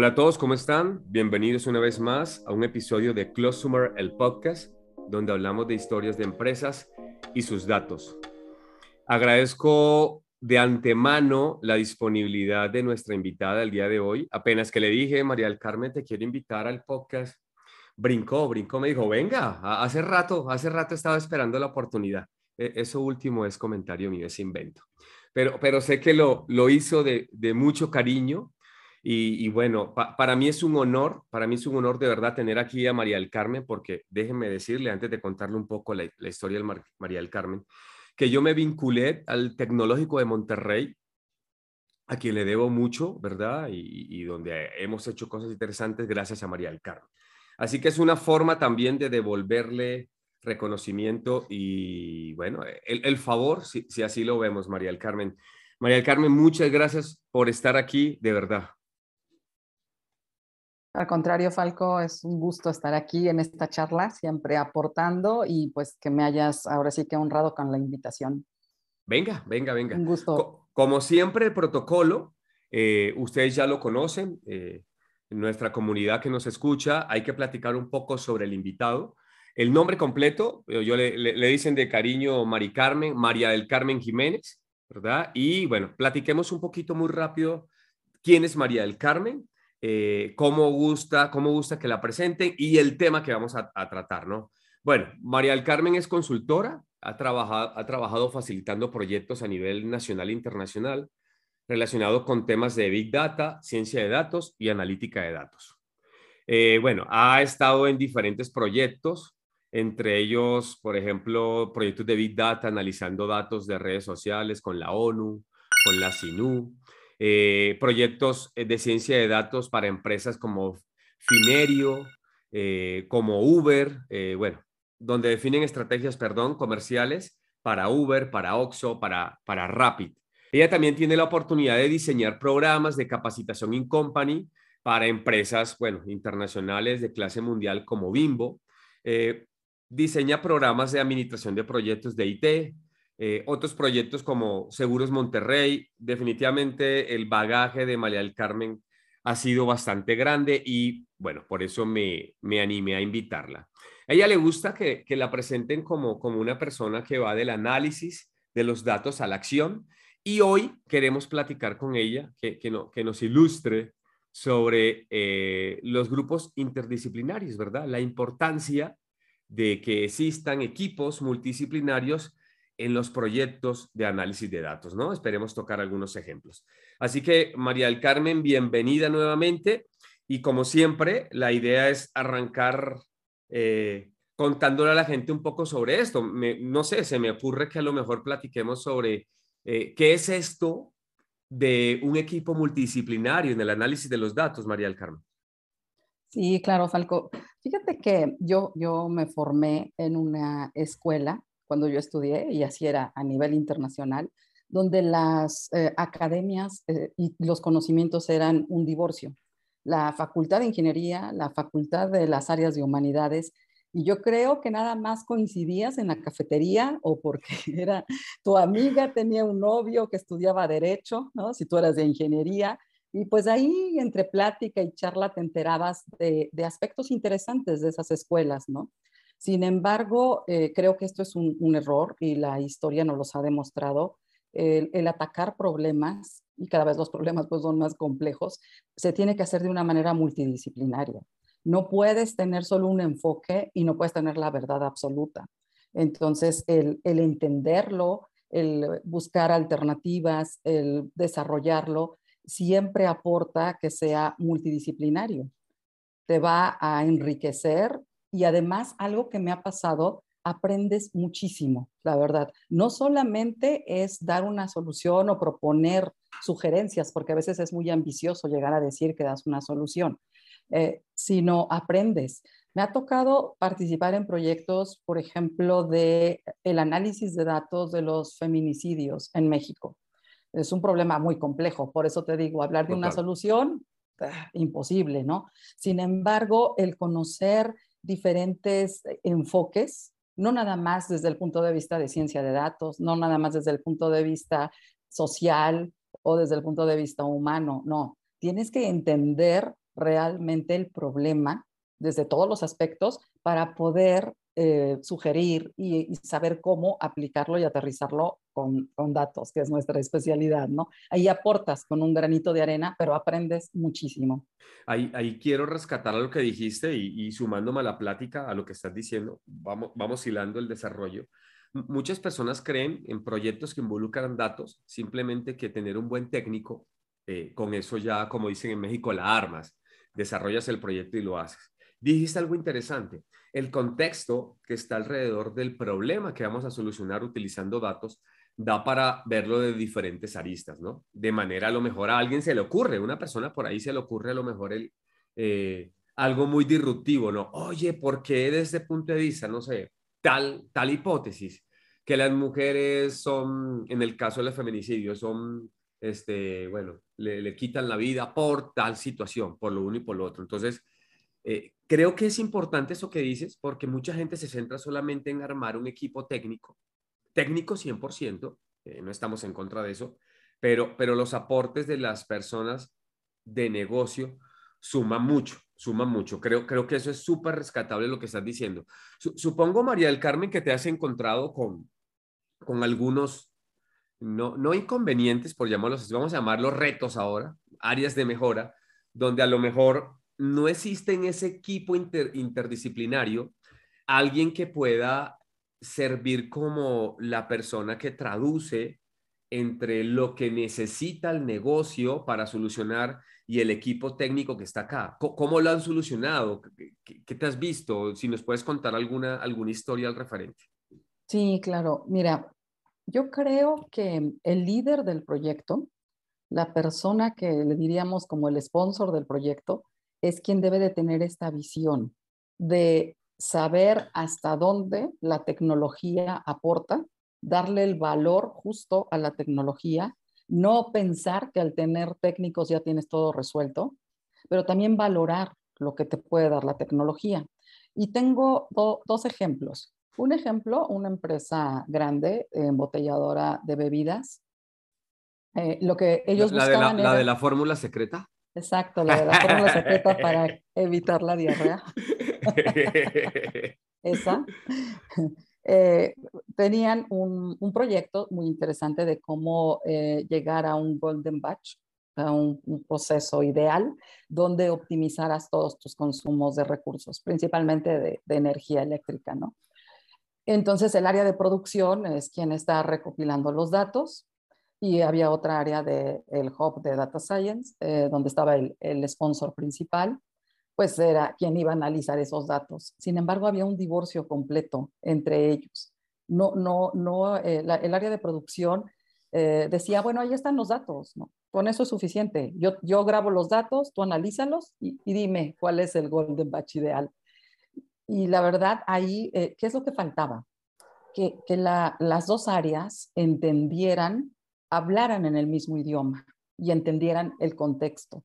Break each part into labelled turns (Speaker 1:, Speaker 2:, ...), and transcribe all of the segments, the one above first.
Speaker 1: Hola a todos, ¿cómo están? Bienvenidos una vez más a un episodio de Closumer, el podcast, donde hablamos de historias de empresas y sus datos. Agradezco de antemano la disponibilidad de nuestra invitada el día de hoy. Apenas que le dije, María del Carmen, te quiero invitar al podcast, brincó, brincó, me dijo, venga, hace rato, hace rato estaba esperando la oportunidad. E, eso último es comentario mío, es invento. Pero, pero sé que lo, lo hizo de, de mucho cariño y, bueno, para mí es un honor, para mí es un honor de verdad tener aquí a María del Carmen, porque déjenme decirle, antes de contarle un poco la, historia de María del Carmen, que yo me vinculé al Tecnológico de Monterrey, a quien le debo mucho, ¿verdad? Y, donde hemos hecho cosas interesantes gracias a María del Carmen. Así que es una forma también de devolverle reconocimiento y, bueno, el, favor, si, así lo vemos, María del Carmen. María del Carmen, muchas gracias por estar aquí, de verdad.
Speaker 2: Al contrario, Falco, es un gusto estar aquí en esta charla, siempre aportando y pues que me hayas ahora sí que honrado con la invitación.
Speaker 1: Venga, venga, venga.
Speaker 2: Un gusto.
Speaker 1: como siempre, el protocolo, eh, ustedes ya lo conocen, eh, nuestra comunidad que nos escucha, hay que platicar un poco sobre el invitado. El nombre completo, yo le, le dicen de cariño Mari Carmen, María del Carmen Jiménez, ¿verdad? Y bueno, platiquemos un poquito muy rápido quién es María del Carmen eh, cómo, gusta, cómo gusta que la presenten y el tema que vamos a, tratar, ¿no? Bueno, María del Carmen es consultora, ha trabajado, ha trabajado facilitando proyectos a nivel nacional e internacional relacionados con temas de Big Data, ciencia de datos y analítica de datos. Eh, bueno, ha estado en diferentes proyectos, entre ellos, por ejemplo, proyectos de Big Data analizando datos de redes sociales con la ONU, con la SINU, eh, proyectos eh, de ciencia de datos para empresas como Finerio, eh, como Uber, bueno, donde definen estrategias, perdón, comerciales para Uber, para Oxo, para, para Rapid. Ella también tiene la oportunidad de diseñar programas de capacitación in company para empresas, bueno, internacionales de clase mundial como Bimbo. diseña programas de administración de proyectos de IT, eh, otros proyectos como Seguros Monterrey, definitivamente el bagaje de María del Carmen ha sido bastante grande y bueno, por eso me, me animé a invitarla. A ella le gusta que, que, la presenten como, como una persona que va del análisis de los datos a la acción y hoy queremos platicar con ella, que, que, no, que nos ilustre sobre eh, los grupos interdisciplinarios, ¿verdad? La importancia de que existan equipos multidisciplinarios en los proyectos de análisis de datos, ¿no? Esperemos tocar algunos ejemplos. Así que, María del Carmen, bienvenida nuevamente. Y como siempre, la idea es arrancar eh, contándole a la gente un poco sobre esto. no sé, se me ocurre que a lo mejor platiquemos sobre eh, qué es esto de un equipo multidisciplinario en el análisis de los datos, María del Carmen.
Speaker 2: Sí, claro, Falco. Fíjate que yo, yo me formé en una escuela cuando yo estudié, y así era a nivel internacional, donde las eh, academias eh, y los conocimientos eran un divorcio. La facultad de ingeniería, la facultad de las áreas de humanidades, y yo creo que nada más coincidías en la cafetería o porque era tu amiga tenía un novio que estudiaba derecho, ¿no? Si tú eras de ingeniería, y pues ahí entre plática y charla te enterabas de, de aspectos interesantes de esas escuelas, ¿no? Sin embargo, eh, creo que esto es un, error y la historia nos los ha demostrado. El, atacar problemas, y cada vez los problemas pues, son más complejos, se tiene que hacer de una manera multidisciplinaria. No puedes tener solo un enfoque y no puedes tener la verdad absoluta. Entonces, el, el entenderlo, el buscar alternativas, el desarrollarlo, siempre aporta que sea multidisciplinario. Te va a enriquecer y además algo que me ha pasado, aprendes muchísimo, la verdad. No solamente es dar una solución o proponer sugerencias, porque a veces es muy ambicioso llegar a decir que das una solución, eh, sino aprendes. Me ha tocado participar en proyectos, por ejemplo, de el análisis de datos de los feminicidios en México. Es un problema muy complejo, por eso te digo, hablar de una solución, ah, imposible, ¿no? Sin embargo, el conocer diferentes enfoques, no nada más desde el punto de vista de ciencia de datos, no nada más desde el punto de vista social o desde el punto de vista humano, no. Tienes que entender realmente el problema desde todos los aspectos para poder eh, sugerir y, saber cómo aplicarlo y aterrizarlo con, datos, que es nuestra especialidad, ¿no? Ahí aportas con un granito de arena, pero aprendes muchísimo.
Speaker 1: Ahí, ahí quiero rescatar a lo que dijiste y, y, sumándome a la plática, a lo que estás diciendo, vamos, vamos hilando el desarrollo. Muchas personas creen en proyectos que involucran datos, simplemente que tener un buen técnico, eh, con eso ya, como dicen en México, la armas, desarrollas el proyecto y lo haces. Dijiste algo interesante el contexto que está alrededor del problema que vamos a solucionar utilizando datos da para verlo de diferentes aristas, ¿no? De manera a lo mejor a alguien se le ocurre, una persona por ahí se le ocurre a lo mejor el, eh, algo muy disruptivo, ¿no? Oye, ¿por qué desde este punto de vista, no sé, tal, tal hipótesis, que las mujeres son, en el caso del feminicidio, son, este, bueno, le, le quitan la vida por tal situación, por lo uno y por lo otro. Entonces, eh, creo que es importante eso que dices porque mucha gente se centra solamente en armar un equipo técnico, técnico 100%, eh, no estamos en contra de eso, pero, pero los aportes de las personas de negocio suman mucho, suman mucho. Creo, creo que eso es súper rescatable lo que estás diciendo. supongo, María del Carmen, que te has encontrado con, con algunos, no, no inconvenientes, por llamarlos vamos a llamarlos retos ahora, áreas de mejora, donde a lo mejor no existe en ese equipo interdisciplinario alguien que pueda servir como la persona que traduce entre lo que necesita el negocio para solucionar y el equipo técnico que está acá. ¿Cómo lo han solucionado? ¿Qué, te has visto? Si nos puedes contar alguna, alguna historia al referente.
Speaker 2: Sí, claro. Mira, yo creo que el líder del proyecto, la persona que le diríamos como el sponsor del proyecto, es quien debe de tener esta visión de saber hasta dónde la tecnología aporta, darle el valor justo a la tecnología, no pensar que al tener técnicos ya tienes todo resuelto, pero también valorar lo que te puede dar la tecnología. Y tengo dos ejemplos. Un ejemplo, una empresa grande, embotelladora de bebidas. Eh, lo que ellos
Speaker 1: la, buscaban de la, la de la fórmula secreta.
Speaker 2: Exacto, la de la fórmula secreta para evitar la diarrea. Esa. Eh, tenían un, proyecto muy interesante de cómo eh, llegar a un golden batch, a un, proceso ideal donde optimizaras todos tus consumos de recursos, principalmente de, de energía eléctrica, ¿no? Entonces, el área de producción es quien está recopilando los datos, y había otra área del el hub de Data Science, eh, donde estaba el, el, sponsor principal, pues era quien iba a analizar esos datos. Sin embargo, había un divorcio completo entre ellos. No, no, no, eh, el área de producción eh, decía, bueno, ahí están los datos, ¿no? Con eso es suficiente. Yo, yo grabo los datos, tú analízalos y, dime cuál es el golden batch ideal. Y la verdad, ahí, ¿qué es lo que faltaba? Que, que la, las dos áreas entendieran hablaran en el mismo idioma y entendieran el contexto.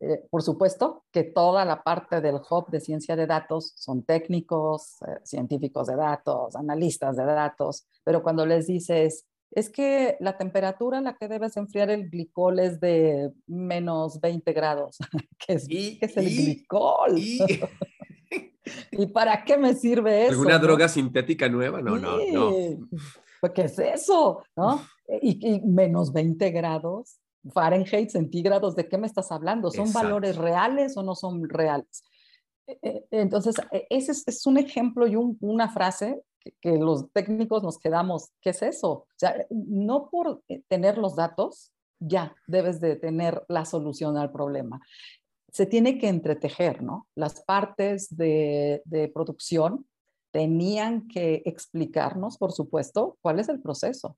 Speaker 2: Eh, por supuesto que toda la parte del hub de ciencia de datos son técnicos, eh, científicos de datos, analistas de datos, pero cuando les dices, es que la temperatura a la que debes enfriar el glicol es de menos 20 grados, ¿qué es, es el glicol? Y... ¿Y para qué me sirve eso?
Speaker 1: ¿Alguna droga sintética nueva? No, no, no.
Speaker 2: Pues, ¿Qué es eso? ¿No? y, menos 20 grados, Fahrenheit, centígrados, ¿de qué me estás hablando? ¿Son valores reales o no son reales? E, e, entonces, e, ese es, un ejemplo y una frase que, los técnicos nos quedamos, ¿qué es eso? O sea, no por eh, tener los datos, ya debes de tener la solución al problema. Se tiene que entretejer, ¿no? Las partes de, de producción tenían que explicarnos, por supuesto, cuál es el proceso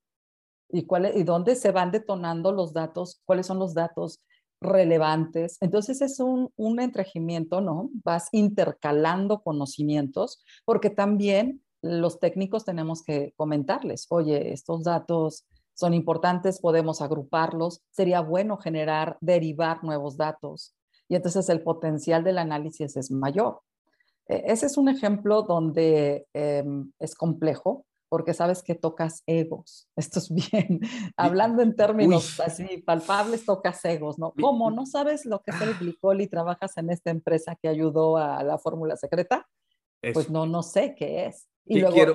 Speaker 2: y, cuál, y dónde se van detonando los datos, cuáles son los datos relevantes. Entonces es un, un entregimiento, ¿no? Vas intercalando conocimientos porque también los técnicos tenemos que comentarles, oye, estos datos son importantes, podemos agruparlos, sería bueno generar, derivar nuevos datos y entonces el potencial del análisis es mayor. E, ese es un ejemplo donde em, es complejo, porque sabes que tocas egos. Esto es bien, hablando en términos así palpables, tocas egos, ¿no? ¿Cómo? ¿No sabes lo que es el ah. glicol y trabajas en esta empresa que ayudó a la fórmula secreta? Pues no, no sé qué es. Y luego,
Speaker 1: quiero,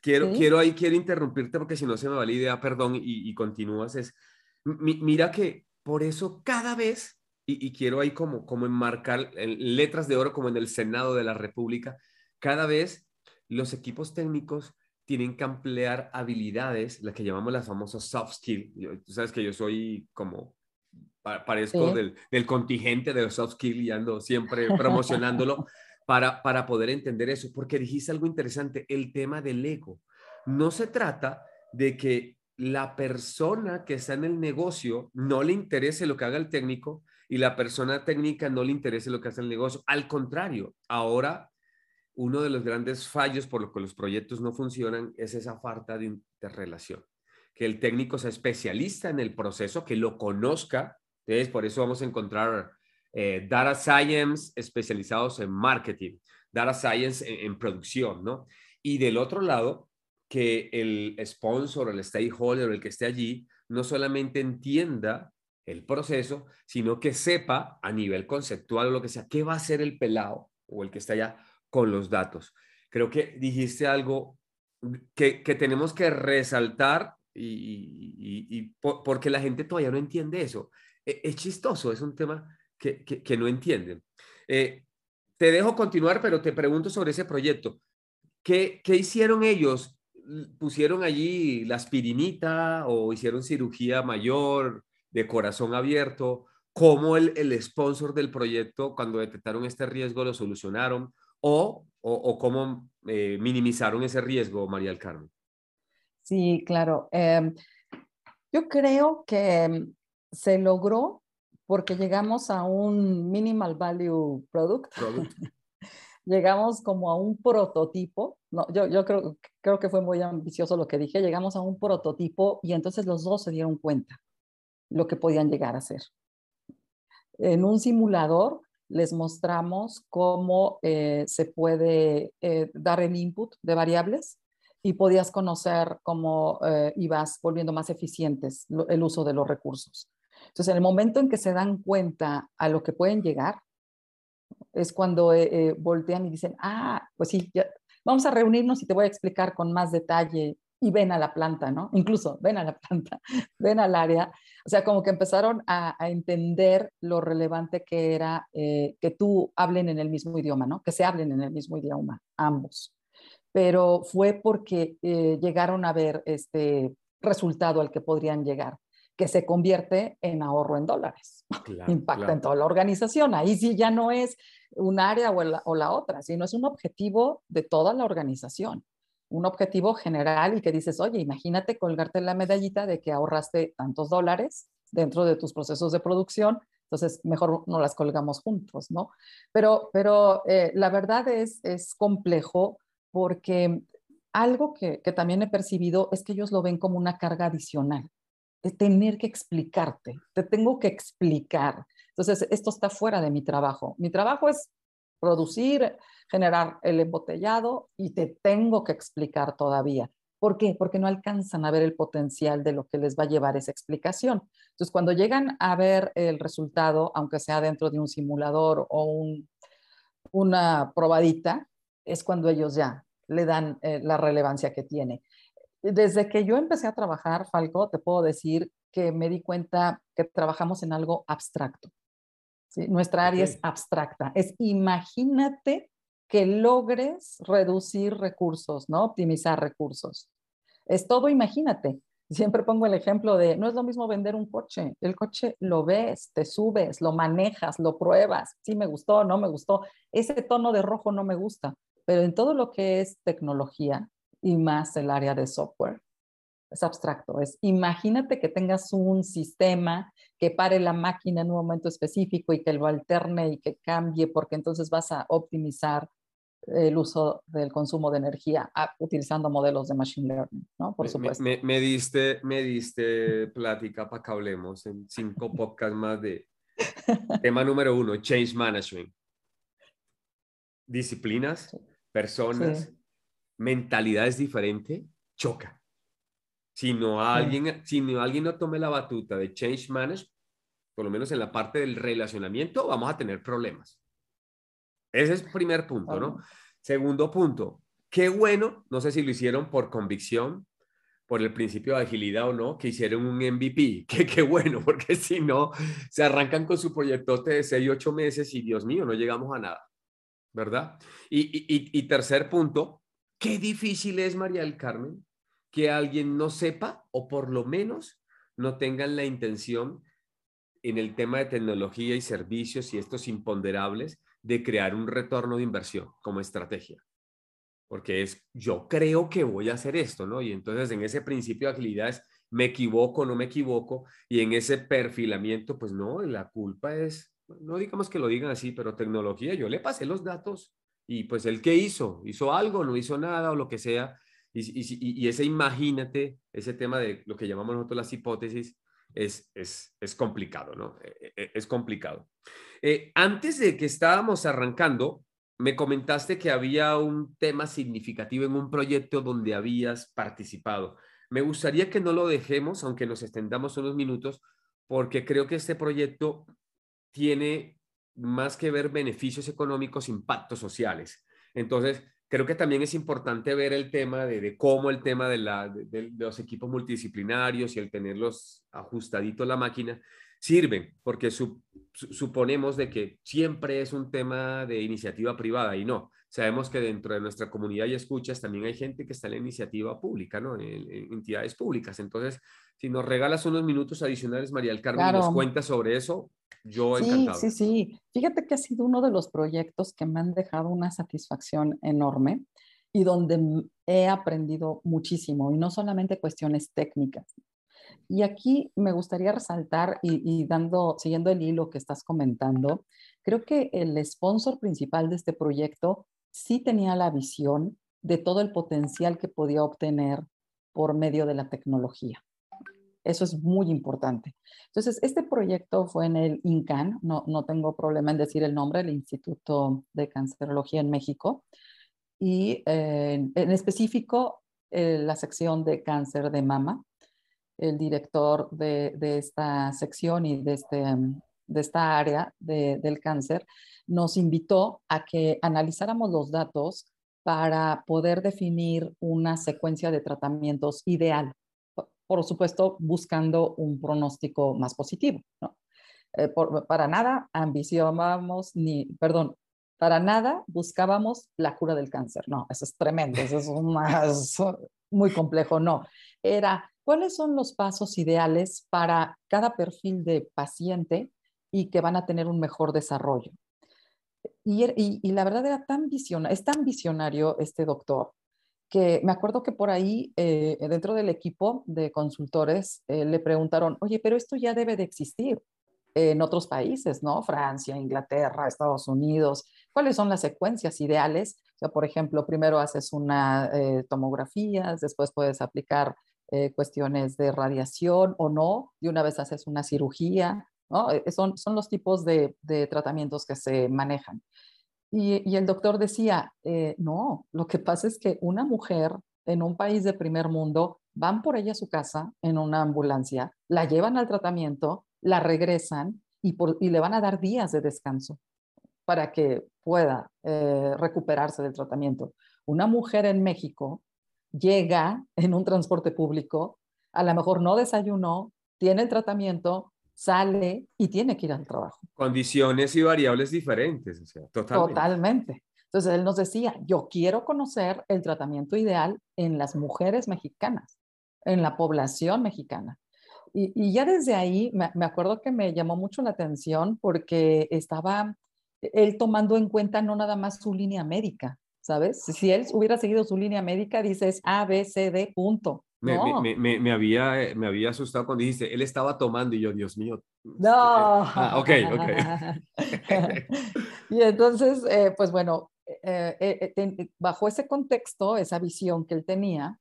Speaker 1: quiero, quiero, ahí, quiero interrumpirte porque si no se me va la idea, perdón, y, continúas. Es, mira que por eso cada vez, y, y, quiero ahí como, como enmarcar en letras de oro como en el Senado de la República, cada vez los equipos técnicos tienen que emplear habilidades, las que llamamos las famosas soft skills. Tú sabes que yo soy como, parezco del, del, contingente de los soft skills y ando siempre promocionándolo para, para poder entender eso, porque dijiste algo interesante, el tema del ego. No se trata de que la persona que está en el negocio no le interese lo que haga el técnico y la persona técnica no le interese lo que hace el negocio. Al contrario, ahora uno de los grandes fallos por los que los proyectos no funcionan es esa falta de interrelación. Que el técnico sea especialista en el proceso, que lo conozca. Entonces, por eso vamos a encontrar eh, data science especializados en marketing, data science en, producción, ¿no? Y del otro lado, que el sponsor, el stakeholder, el que esté allí, no solamente entienda el proceso, sino que sepa a nivel conceptual o lo que sea, qué va a hacer el pelado o el que está allá con los datos. Creo que dijiste algo que, tenemos que resaltar y, porque la gente todavía no entiende eso. E, es, chistoso, es un tema que, no entienden. Eh, te dejo continuar, pero te pregunto sobre ese proyecto. ¿Qué, ¿Qué, hicieron ellos? ¿Pusieron allí la aspirinita o hicieron cirugía mayor de corazón abierto? ¿Cómo el, el sponsor del proyecto, cuando detectaron este riesgo, lo solucionaron? O, o, cómo eh, minimizaron ese riesgo, María del Carmen.
Speaker 2: Sí, claro. Em, yo creo que em, se logró porque llegamos a un minimal value product. llegamos como a un prototipo. No, yo, yo creo, creo que fue muy ambicioso lo que dije. Llegamos a un prototipo y entonces los dos se dieron cuenta lo que podían llegar a hacer. En un simulador les mostramos cómo eh, se puede eh, dar el input de variables y podías conocer cómo eh, ibas volviendo más eficientes el uso de los recursos. Entonces, en el momento en que se dan cuenta a lo que pueden llegar, es cuando voltean y dicen, ah, pues sí, vamos a reunirnos y te voy a explicar con más detalle y ven a la planta, ¿no? Incluso ven a la planta, ven al área. O sea, como que empezaron a, entender lo relevante que era eh, que tú hablen en el mismo idioma, ¿no? Que se hablen en el mismo idioma, ambos. Pero fue porque eh, llegaron a ver este resultado al que podrían llegar, que se convierte en ahorro en dólares. Impacta en toda la organización. Ahí sí ya no es un área o la, o la otra, sino es un objetivo de toda la organización un objetivo general y que dices, oye, imagínate colgarte la medallita de que ahorraste tantos dólares dentro de tus procesos de producción, entonces mejor no las colgamos juntos, ¿no? Pero, pero eh, la verdad es, es complejo porque algo que, que, también he percibido es que ellos lo ven como una carga adicional, de tener que explicarte, te tengo que explicar. Entonces, esto está fuera de mi trabajo. Mi trabajo es producir, generar el embotellado y te tengo que explicar todavía. ¿Por qué? Porque no alcanzan a ver el potencial de lo que les va a llevar esa explicación. Entonces, cuando llegan a ver el resultado, aunque sea dentro de un simulador o una probadita, es cuando ellos ya le dan eh, la relevancia que tiene. Desde que yo empecé a trabajar, Falco, te puedo decir que me di cuenta que trabajamos en algo abstracto. Nuestra área es abstracta. Es imagínate que logres reducir recursos, ¿no? Optimizar recursos. Es todo, imagínate. Siempre pongo el ejemplo de, no es lo mismo vender un coche. El coche lo ves, te subes, lo manejas, lo pruebas. Sí me gustó, no me gustó. Ese tono de rojo no me gusta. Pero en todo lo que es tecnología y más el área de software, es abstracto. Es imagínate que tengas un sistema que pare la máquina en un momento específico y que lo alterne y que cambie, porque entonces vas a optimizar el uso del consumo de energía ah, utilizando modelos de machine learning, ¿no? Por supuesto.
Speaker 1: Me, diste, me diste plática para que hablemos en cinco podcasts más de tema número uno, change management. Disciplinas, personas, mentalidad es diferente, choca. Si no, alguien, si no alguien no tome la batuta de change management, por lo menos en la parte del relacionamiento, vamos a tener problemas. Ese es el primer punto, ¿no? Segundo punto, qué bueno, no sé si lo hicieron por convicción, por el principio de agilidad o no, que hicieron un MVP. Qué, qué bueno, porque si no, se arrancan con su proyectote de 6 y 8 meses y Dios mío, no llegamos a nada, ¿verdad? Y, y, y tercer punto, qué difícil es, María del Carmen, que alguien no sepa o por lo menos no tengan la intención en el tema de tecnología y servicios y estos imponderables de crear un retorno de inversión como estrategia. Porque es, yo creo que voy a hacer esto, ¿no? Y entonces en ese principio de agilidad es, me equivoco, no me equivoco, y en ese perfilamiento, pues no, la culpa es, no digamos que lo digan así, pero tecnología, yo le pasé los datos y pues el que hizo, hizo algo, no hizo nada o lo que sea, y, ese imagínate, ese tema de lo que llamamos nosotros las hipótesis, es, es, es complicado, ¿no? E, e, es complicado. Eh, antes de que estábamos arrancando, me comentaste que había un tema significativo en un proyecto donde habías participado. Me gustaría que no lo dejemos, aunque nos extendamos unos minutos, porque creo que este proyecto tiene más que ver beneficios económicos, impactos sociales. Entonces, creo que también es importante ver el tema de, cómo el tema de, los equipos multidisciplinarios y el tenerlos ajustaditos la máquina sirven, porque suponemos de que siempre es un tema de iniciativa privada y no. Sabemos que dentro de nuestra comunidad y escuchas también hay gente que está en la iniciativa pública, ¿no? En, entidades públicas. Entonces, si nos regalas unos minutos adicionales, María del Carmen, nos cuenta sobre eso, yo
Speaker 2: sí,
Speaker 1: encantado.
Speaker 2: Sí, sí, Fíjate que ha sido uno de los proyectos que me han dejado una satisfacción enorme y donde he aprendido muchísimo, y no solamente cuestiones técnicas. Y aquí me gustaría resaltar, y, dando, siguiendo el hilo que estás comentando, creo que el sponsor principal de este proyecto sí tenía la visión de todo el potencial que podía obtener por medio de la tecnología. Eso es muy importante. Entonces, este proyecto fue en el INCAN, no, no tengo problema en decir el nombre, el Instituto de Cancerología en México, y eh, en específico eh, la sección de cáncer de mama. El director de, de esta sección y de, este, de esta área de, del cáncer nos invitó a que analizáramos los datos para poder definir una secuencia de tratamientos ideal por supuesto, buscando un pronóstico más positivo. ¿no? Eh, para nada ambicionábamos ni, perdón, para nada buscábamos la cura del cáncer. No, eso es tremendo, eso es muy complejo. No, era cuáles son los pasos ideales para cada perfil de paciente y que van a tener un mejor desarrollo. Y, y la verdad era tan visionario, es tan visionario este doctor que me acuerdo que por ahí, eh, dentro del equipo de consultores, eh, le preguntaron, oye, pero esto ya debe de existir en otros países, ¿no? Francia, Inglaterra, Estados Unidos. ¿Cuáles son las secuencias ideales? O por ejemplo, primero haces una eh, tomografía, después puedes aplicar cuestiones de radiación o no, y una vez haces una cirugía, ¿no? Son, son los tipos de, de tratamientos que se manejan. Y, el doctor decía, eh, no, lo que pasa es que una mujer en un país de primer mundo, van por ella a su casa en una ambulancia, la llevan al tratamiento, la regresan y, le van a dar días de descanso para que pueda eh, recuperarse del tratamiento. Una mujer en México llega en un transporte público, a lo mejor no desayunó, tiene el tratamiento, sale y tiene que ir al trabajo.
Speaker 1: Condiciones y variables diferentes, o sea, totalmente.
Speaker 2: Totalmente. Entonces él nos decía, yo quiero conocer el tratamiento ideal en las mujeres mexicanas, en la población mexicana. Y, ya desde ahí me, me, acuerdo que me llamó mucho la atención porque estaba él tomando en cuenta no nada más su línea médica, ¿sabes? Si él hubiera seguido su línea médica, dices A, B, C, D, punto.
Speaker 1: Me, me, me, había, eh, me había asustado cuando dijiste, él estaba tomando y yo, Dios mío.
Speaker 2: No.
Speaker 1: Ah, ok, ok.
Speaker 2: y entonces, eh, pues bueno, eh, bajo ese contexto, esa visión que él tenía,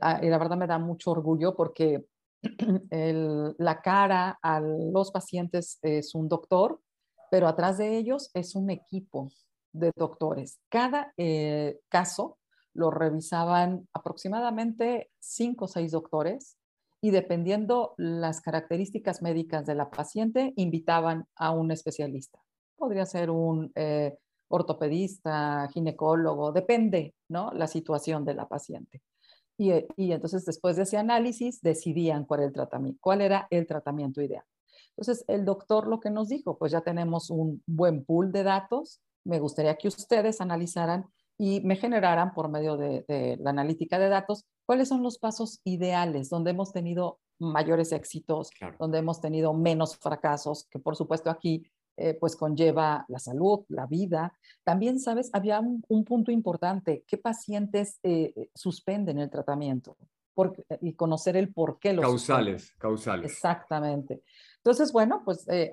Speaker 2: ah, y la verdad me da mucho orgullo porque el, la cara a los pacientes es un doctor, pero atrás de ellos es un equipo de doctores. Cada caso lo revisaban aproximadamente cinco o seis doctores y dependiendo las características médicas de la paciente, invitaban a un especialista. Podría ser un eh, ortopedista, ginecólogo, depende, ¿no? La situación de la paciente. Y, y, entonces después de ese análisis decidían cuál, el tratamiento, cuál era el tratamiento ideal. Entonces el doctor lo que nos dijo, pues ya tenemos un buen pool de datos, me gustaría que ustedes analizaran y me generaran por medio de, la analítica de datos cuáles son los pasos ideales donde hemos tenido mayores éxitos, donde hemos tenido menos fracasos, que por supuesto aquí eh, pues conlleva la salud, la vida. También, ¿sabes? Había un, punto importante, ¿qué pacientes eh, suspenden el tratamiento? y conocer el por qué los
Speaker 1: Causales, causales.
Speaker 2: Exactamente. Entonces, bueno, pues eh,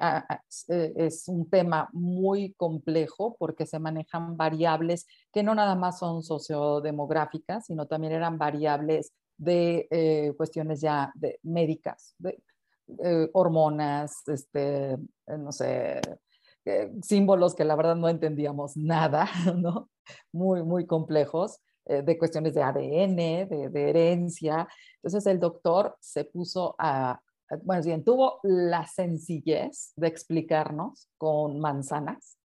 Speaker 2: eh, es un tema muy complejo porque se manejan variables que no nada más son sociodemográficas, sino también eran variables de eh, cuestiones ya de médicas, de hormonas, este, no sé, símbolos que la verdad no entendíamos nada, ¿no? Muy, muy complejos de cuestiones de ADN, de, de, herencia. Entonces el doctor se puso a, bueno, bien, tuvo la sencillez de explicarnos con manzanas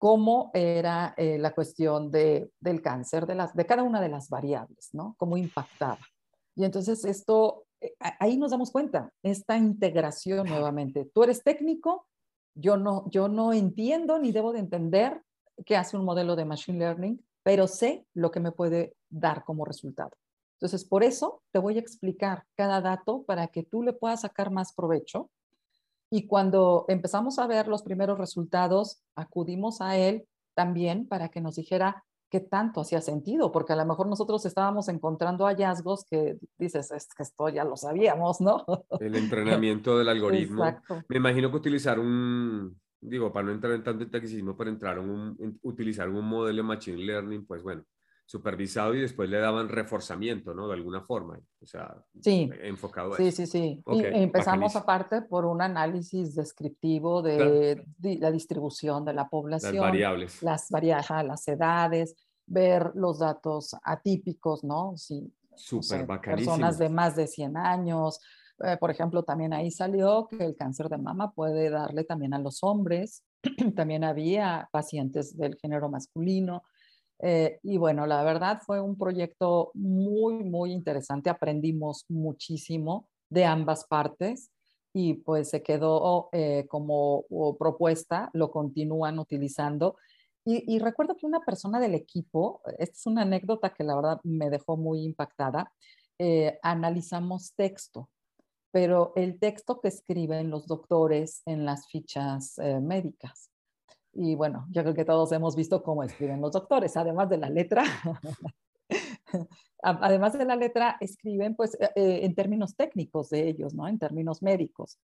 Speaker 2: cómo era eh, la cuestión de, del cáncer, de, las, de cada una de las variables, ¿no? Cómo impactaba. Y entonces esto, eh, ahí nos damos cuenta, esta integración nuevamente. Tú eres técnico, yo no, yo no entiendo ni debo de entender qué hace un modelo de machine learning, pero sé lo que me puede dar como resultado. Entonces, por eso te voy a explicar cada dato para que tú le puedas sacar más provecho. Y cuando empezamos a ver los primeros resultados, acudimos a él también para que nos dijera qué tanto hacía sentido, porque a lo mejor nosotros estábamos encontrando hallazgos que dices, es que esto ya lo sabíamos, ¿no?
Speaker 1: El entrenamiento del algoritmo. Exacto. Me imagino que utilizar un, digo, para no entrar en tanto tecnicismo, para entrar un, utilizar un modelo de Machine Learning, pues bueno, supervisado y después le daban reforzamiento, ¿no? De alguna forma, o sea,
Speaker 2: sí.
Speaker 1: enfocado
Speaker 2: a sí, Sí, sí, y empezamos aparte por un análisis descriptivo de, la distribución de la población.
Speaker 1: Las variables.
Speaker 2: Las variables, las edades, ver los datos atípicos, ¿no? Sí,
Speaker 1: Súper
Speaker 2: Personas de más de 100 años. Eh, por ejemplo, también ahí salió que el cáncer de mama puede darle también a los hombres. también había pacientes del género masculino. Eh, y bueno, la verdad fue un proyecto muy, muy interesante. Aprendimos muchísimo de ambas partes y pues se quedó eh, como propuesta, lo continúan utilizando. Y, recuerdo que una persona del equipo, esta es una anécdota que la verdad me dejó muy impactada, eh, analizamos texto, pero el texto que escriben los doctores en las fichas médicas. Y bueno, yo creo que todos hemos visto cómo escriben los doctores, además de la letra. además de la letra, escriben pues eh, eh, en términos técnicos de ellos, ¿no? En términos médicos.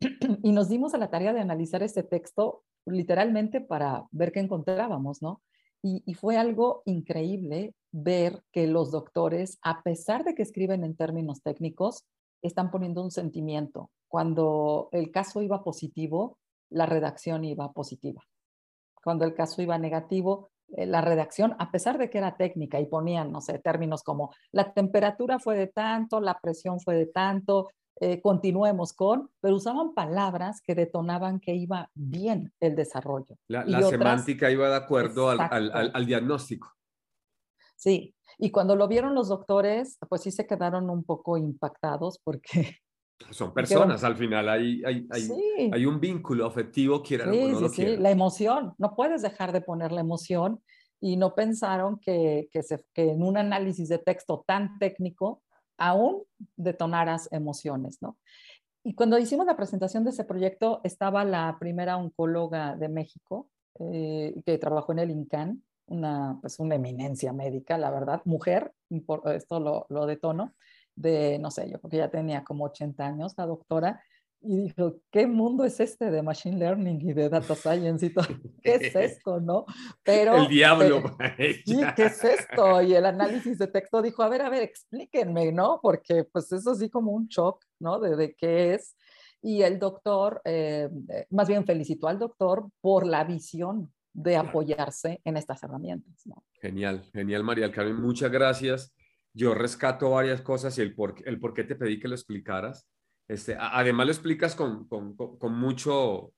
Speaker 2: y nos dimos a la tarea de analizar este texto literalmente para ver qué encontrábamos, ¿no? Y, y, fue algo increíble ver que los doctores, a pesar de que escriben en términos técnicos, están poniendo un sentimiento. Cuando el caso iba positivo, la redacción iba positiva cuando el caso iba negativo, eh, la redacción, a pesar de que era técnica y ponían, no sé, términos como la temperatura fue de tanto, la presión fue de tanto, eh, continuemos con, pero usaban palabras que detonaban que iba bien el desarrollo.
Speaker 1: La, semántica iba de acuerdo al, al, al, diagnóstico.
Speaker 2: Sí, y cuando lo vieron los doctores, pues sí se quedaron un poco impactados porque
Speaker 1: son personas, al final hay, hay, hay, hay, un vínculo afectivo, quiera sí,
Speaker 2: sí, sí, la emoción, no puedes dejar de poner la emoción y no pensaron que, que, se, que en un análisis de texto tan técnico aún detonaras emociones, ¿no? Y cuando hicimos la presentación de ese proyecto, estaba la primera oncóloga de México eh, que trabajó en el INCAN, una, pues una eminencia médica, la verdad, mujer, esto lo, lo detono, de, no sé, yo porque ya tenía como 80 años, la doctora, y dijo, ¿qué mundo es este de Machine Learning y de Data Science y todo? ¿Qué es esto, no?
Speaker 1: Pero... El diablo.
Speaker 2: Eh, sí, ¿qué es esto? Y el análisis de texto dijo, a ver, a ver, explíquenme, ¿no? Porque pues eso sí como un shock, ¿no? De, de qué es. Y el doctor, eh, eh, más bien felicitó al doctor por la visión de apoyarse en estas herramientas.
Speaker 1: Genial, genial, María Carmen. Muchas gracias. Yo rescato varias cosas y el por, el por qué te pedí que lo explicaras. Este, además lo explicas con, con, con, mucho,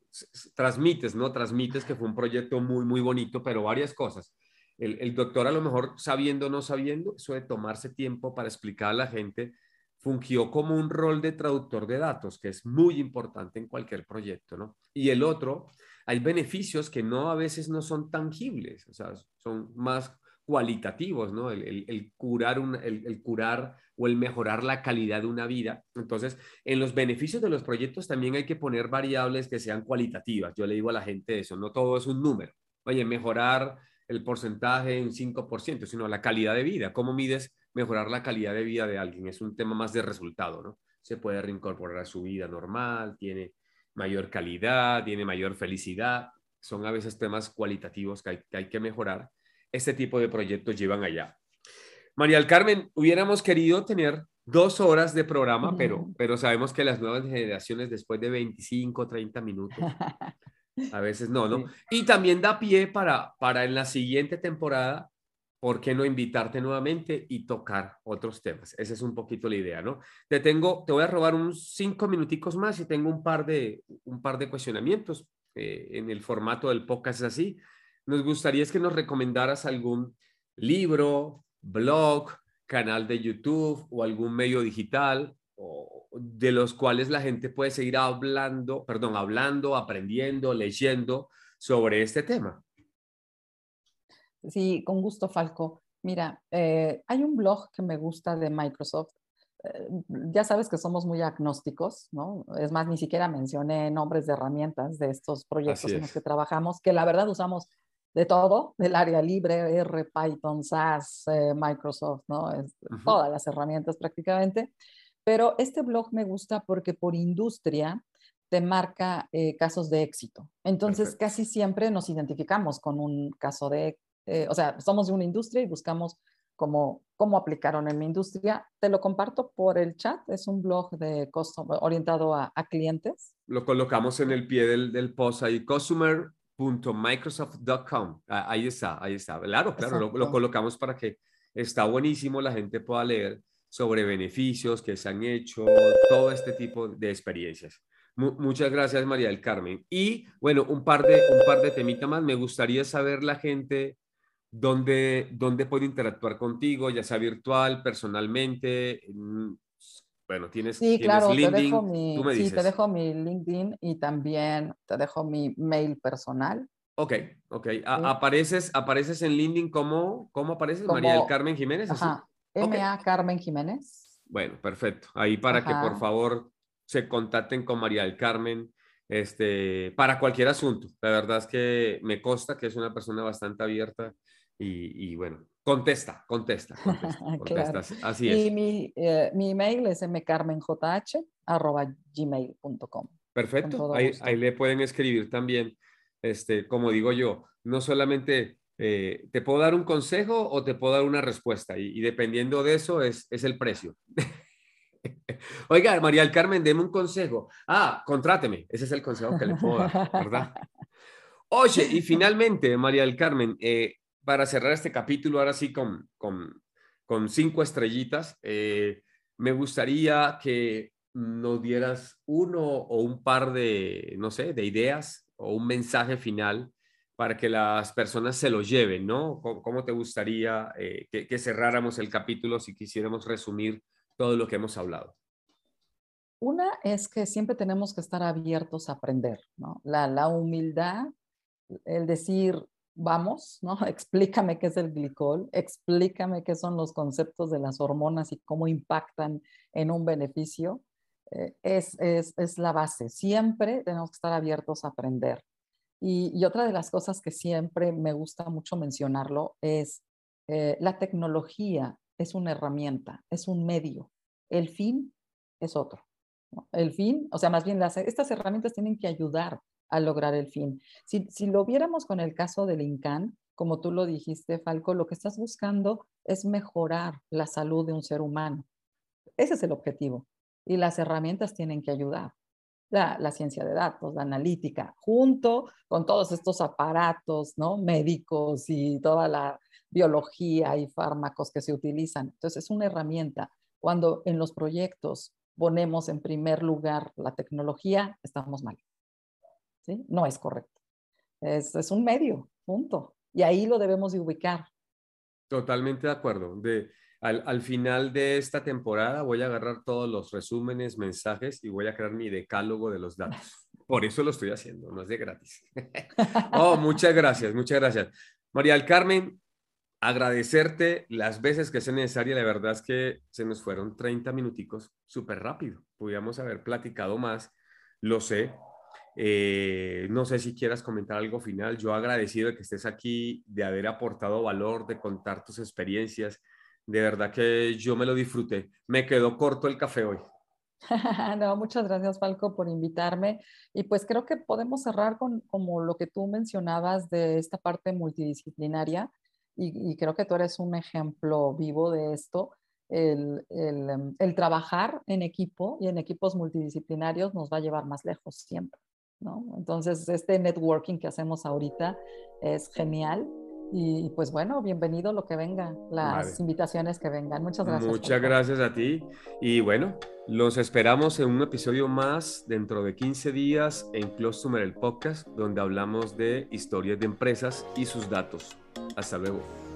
Speaker 1: transmites, ¿no? Transmites que fue un proyecto muy, muy bonito, pero varias cosas. El, el doctor a lo mejor sabiendo o no sabiendo, eso de tomarse tiempo para explicar a la gente, fungió como un rol de traductor de datos, que es muy importante en cualquier proyecto, ¿no? Y el otro, hay beneficios que no a veces no son tangibles, o sea, son más cualitativos, ¿no? El, curar, un, el, curar o el mejorar la calidad de una vida. Entonces, en los beneficios de los proyectos también hay que poner variables que sean cualitativas. Yo le digo a la gente eso, no todo es un número. Oye, mejorar el porcentaje en 5%, sino la calidad de vida. ¿Cómo mides mejorar la calidad de vida de alguien? Es un tema más de resultado, ¿no? Se puede reincorporar a su vida normal, tiene mayor calidad, tiene mayor felicidad. Son a veces temas cualitativos que hay que, mejorar. Este tipo de proyectos llevan allá. María del Carmen, hubiéramos querido tener dos horas de programa, pero, pero sabemos que las nuevas generaciones después de 25, 30 minutos, a veces no, ¿no? Y también da pie para, para en la siguiente temporada ¿por qué no invitarte nuevamente y tocar otros temas? Esa es un poquito la idea, ¿no? Te tengo, te voy a robar unos cinco minuticos más y tengo un par de, un par de cuestionamientos eh, en el formato del podcast es así. Nos gustaría es que nos recomendaras algún libro, blog, canal de YouTube o algún medio digital de los cuales la gente puede seguir hablando, perdón, hablando, aprendiendo, leyendo sobre este tema.
Speaker 2: Sí, con gusto, Falco. Mira, eh, hay un blog que me gusta de Microsoft. Eh, ya sabes que somos muy agnósticos, ¿no? Es más, ni siquiera mencioné nombres de herramientas de estos proyectos en los que trabajamos, que la verdad usamos de todo, del área libre, R, Python, SAS, eh, Microsoft, ¿no? Todas las herramientas prácticamente. Pero este blog me gusta porque por industria te marca casos de éxito. Entonces, casi siempre nos identificamos con un caso de eh, o sea, somos de una industria y buscamos cómo, cómo aplicaron en mi industria. Te lo comparto por el chat, es un blog de orientado a, clientes.
Speaker 1: Lo colocamos en el pie del, del post ahí, customer.microsoft.com. Ah, ahí está, ahí está. Claro, claro, lo, lo, colocamos para que está buenísimo, la gente pueda leer sobre beneficios que se han hecho, todo este tipo de experiencias. muchas gracias, María del Carmen. Y bueno, un par de, un par de temitas más. Me gustaría saber la gente ¿Dónde, dónde puedo interactuar contigo, ya sea virtual, personalmente? Bueno, tienes,
Speaker 2: sí, claro, LinkedIn. Te dejo mi, Sí, te dejo mi LinkedIn y también te dejo mi mail personal.
Speaker 1: Ok, ok. ¿Apareces, ¿Apareces en LinkedIn como, cómo apareces? María del Carmen Jiménez.
Speaker 2: Ajá, MA Carmen Jiménez.
Speaker 1: Bueno, perfecto. Ahí para que por favor se contacten con María del Carmen este, para cualquier asunto. La verdad es que me consta que es una persona bastante abierta y, bueno, contesta, contesta, contesta, así es.
Speaker 2: Y mi, eh, mi email es mcarmenjh.gmail.com.
Speaker 1: Perfecto, ahí, ahí, le pueden escribir también, este, como digo yo, no solamente eh, te puedo dar un consejo o te puedo dar una respuesta y, dependiendo de eso es, es el precio. Oiga, María del Carmen, deme un consejo. Ah, contráteme. Ese es el consejo que le puedo dar, ¿verdad? Oye, y finalmente, María del Carmen, eh, para cerrar este capítulo, ahora sí con, con, con cinco estrellitas, eh, me gustaría que nos dieras uno o un par de, no sé, de ideas o un mensaje final para que las personas se lo lleven, ¿no? ¿Cómo, te gustaría eh, que, que, cerráramos el capítulo si quisiéramos resumir todo lo que hemos hablado?
Speaker 2: Una es que siempre tenemos que estar abiertos a aprender, ¿no? La, la humildad, el decir, vamos, ¿no? Explícame qué es el glicol, explícame qué son los conceptos de las hormonas y cómo impactan en un beneficio. Eh, es, es, es, la base. Siempre tenemos que estar abiertos a aprender. Y, otra de las cosas que siempre me gusta mucho mencionarlo es eh, la tecnología es una herramienta, es un medio. El fin es otro. El fin, o sea, más bien las, estas herramientas tienen que ayudar a lograr el fin. Si, si lo viéramos con el caso del INCAN, como tú lo dijiste, Falco, lo que estás buscando es mejorar la salud de un ser humano. Ese es el objetivo. Y las herramientas tienen que ayudar. la, ciencia de datos, la analítica, junto con todos estos aparatos ¿no? médicos y toda la biología y fármacos que se utilizan. Entonces, es una herramienta. Cuando en los proyectos ponemos en primer lugar la tecnología, estamos mal. ¿Sí? No es correcto. Es, es un medio, punto. Y ahí lo debemos de ubicar.
Speaker 1: Totalmente de acuerdo. De, al, final de esta temporada voy a agarrar todos los resúmenes, mensajes y voy a crear mi decálogo de los datos. Por eso lo estoy haciendo, no es de gratis. oh, muchas gracias, muchas gracias. María del Carmen, agradecerte las veces que sea necesaria. La verdad es que se nos fueron 30 minuticos súper rápido. Podríamos haber platicado más, lo sé. Eh, no sé si quieras comentar algo final. Yo agradecido de que estés aquí, de haber aportado valor, de contar tus experiencias de verdad que yo me lo disfruté. Me quedó corto el café hoy.
Speaker 2: no, muchas gracias Falco por invitarme. Y pues creo que podemos cerrar con como lo que tú mencionabas de esta parte multidisciplinaria. Y, creo que tú eres un ejemplo vivo de esto. El, el, trabajar en equipo y en equipos multidisciplinarios nos va a llevar más lejos siempre. ¿No? Entonces, este networking que hacemos ahorita es genial y pues bueno, bienvenido lo que venga, las invitaciones que vengan. Muchas gracias.
Speaker 1: Muchas gracias a ti. Y bueno, los esperamos en un episodio más dentro de 15 días en Clostumer, el podcast, donde hablamos de historias de empresas y sus datos. Hasta luego.